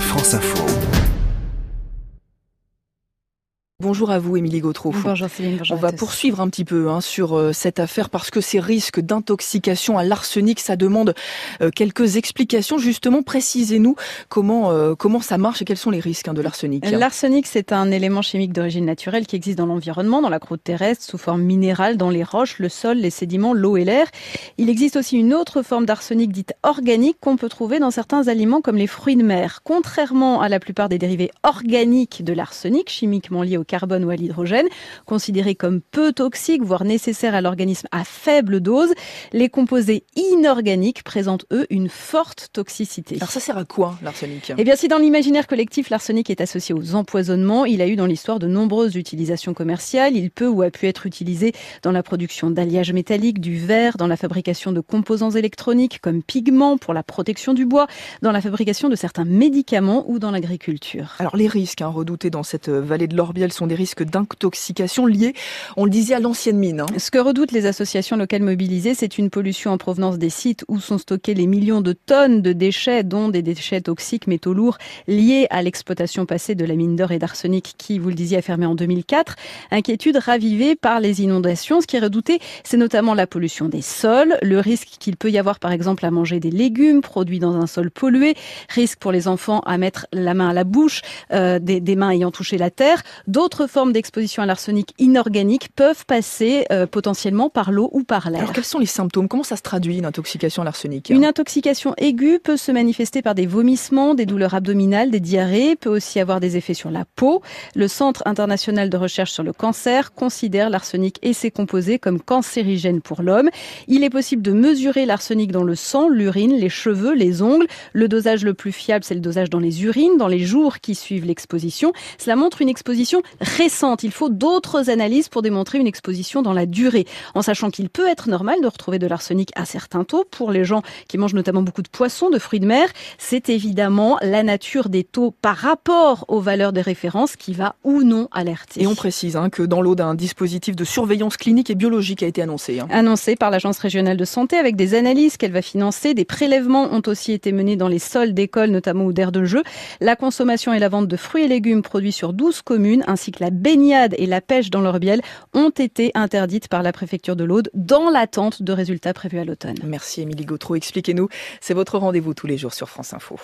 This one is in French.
France Info. Bonjour à vous, Émilie Gautreau. Bonjour Céline, bonjour On va poursuivre un petit peu hein, sur euh, cette affaire parce que ces risques d'intoxication à l'arsenic, ça demande euh, quelques explications. Justement, précisez-nous comment euh, comment ça marche et quels sont les risques hein, de l'arsenic. L'arsenic, c'est un élément chimique d'origine naturelle qui existe dans l'environnement, dans la croûte terrestre, sous forme minérale, dans les roches, le sol, les sédiments, l'eau et l'air. Il existe aussi une autre forme d'arsenic dite organique qu'on peut trouver dans certains aliments comme les fruits de mer. Contrairement à la plupart des dérivés organiques de l'arsenic, chimiquement liés au carbone ou à l'hydrogène, considérés comme peu toxiques, voire nécessaires à l'organisme à faible dose. Les composés inorganiques présentent, eux, une forte toxicité. Alors ça sert à quoi, l'arsenic? Eh bien, si dans l'imaginaire collectif, l'arsenic est associé aux empoisonnements, il a eu dans l'histoire de nombreuses utilisations commerciales. Il peut ou a pu être utilisé dans la production d'alliages métalliques, du verre, dans la fabrication de composants électroniques comme pigments pour la protection du bois, dans la fabrication de certains médicaments ou dans l'agriculture. Alors les risques hein, redoutés dans cette vallée de l'Orbiel sont des risques d'intoxication liés, on le disait, à l'ancienne mine. Hein. Ce que redoutent les associations locales mobilisées, c'est une pollution en provenance des sites où sont stockés les millions de tonnes de déchets, dont des déchets toxiques, métaux lourds, liés à l'exploitation passée de la mine d'or et d'arsenic qui, vous le disiez, a fermé en 2004. Inquiétude ravivée par les inondations. Ce qui est redouté, c'est notamment la pollution des sols, le risque qu'il peut y avoir, par exemple, à manger des légumes produits dans un sol pollué, risque pour les enfants à mettre la main à la bouche, euh, des, des mains ayant touché la terre. D'autres formes d'exposition à l'arsenic inorganique peuvent passer euh, potentiellement par l'eau ou par l'air. Alors quels sont les symptômes? Comment ça se traduit une intoxication à l'arsenic? Une intoxication aiguë peut se manifester par des vomissements, des douleurs abdominales, des diarrhées, peut aussi avoir des effets sur la peau. Le Centre international de recherche sur le cancer considère l'arsenic et ses composés comme cancérigènes pour l'homme. Il est possible de mesurer l'arsenic dans le sang, l'urine, les cheveux, les ongles. Le dosage le plus fiable, c'est le dosage dans les urines, dans les jours qui suivent l'exposition. Cela montre une exposition récente. Il faut d'autres analyses pour démontrer une exposition dans la durée, en sachant qu'il peut être normal de retrouver de l'arsenic à certains taux pour les gens qui mangent notamment beaucoup de poissons, de fruits de mer. C'est évidemment la nature des taux par rapport aux valeurs des références qui va ou non alerter. Et on précise hein, que dans l'eau d'un dispositif de surveillance clinique et biologique a été annoncé. Hein. Annoncé par l'Agence régionale de santé avec des analyses qu'elle va financer. Des prélèvements ont aussi été menés dans les sols d'écoles, notamment ou d'aires de jeu. La consommation et la vente de fruits et légumes produits sur 12 communes que la baignade et la pêche dans l'Orbiel ont été interdites par la préfecture de l'Aude dans l'attente de résultats prévus à l'automne. Merci Émilie Gautreau. Expliquez-nous. C'est votre rendez-vous tous les jours sur France Info.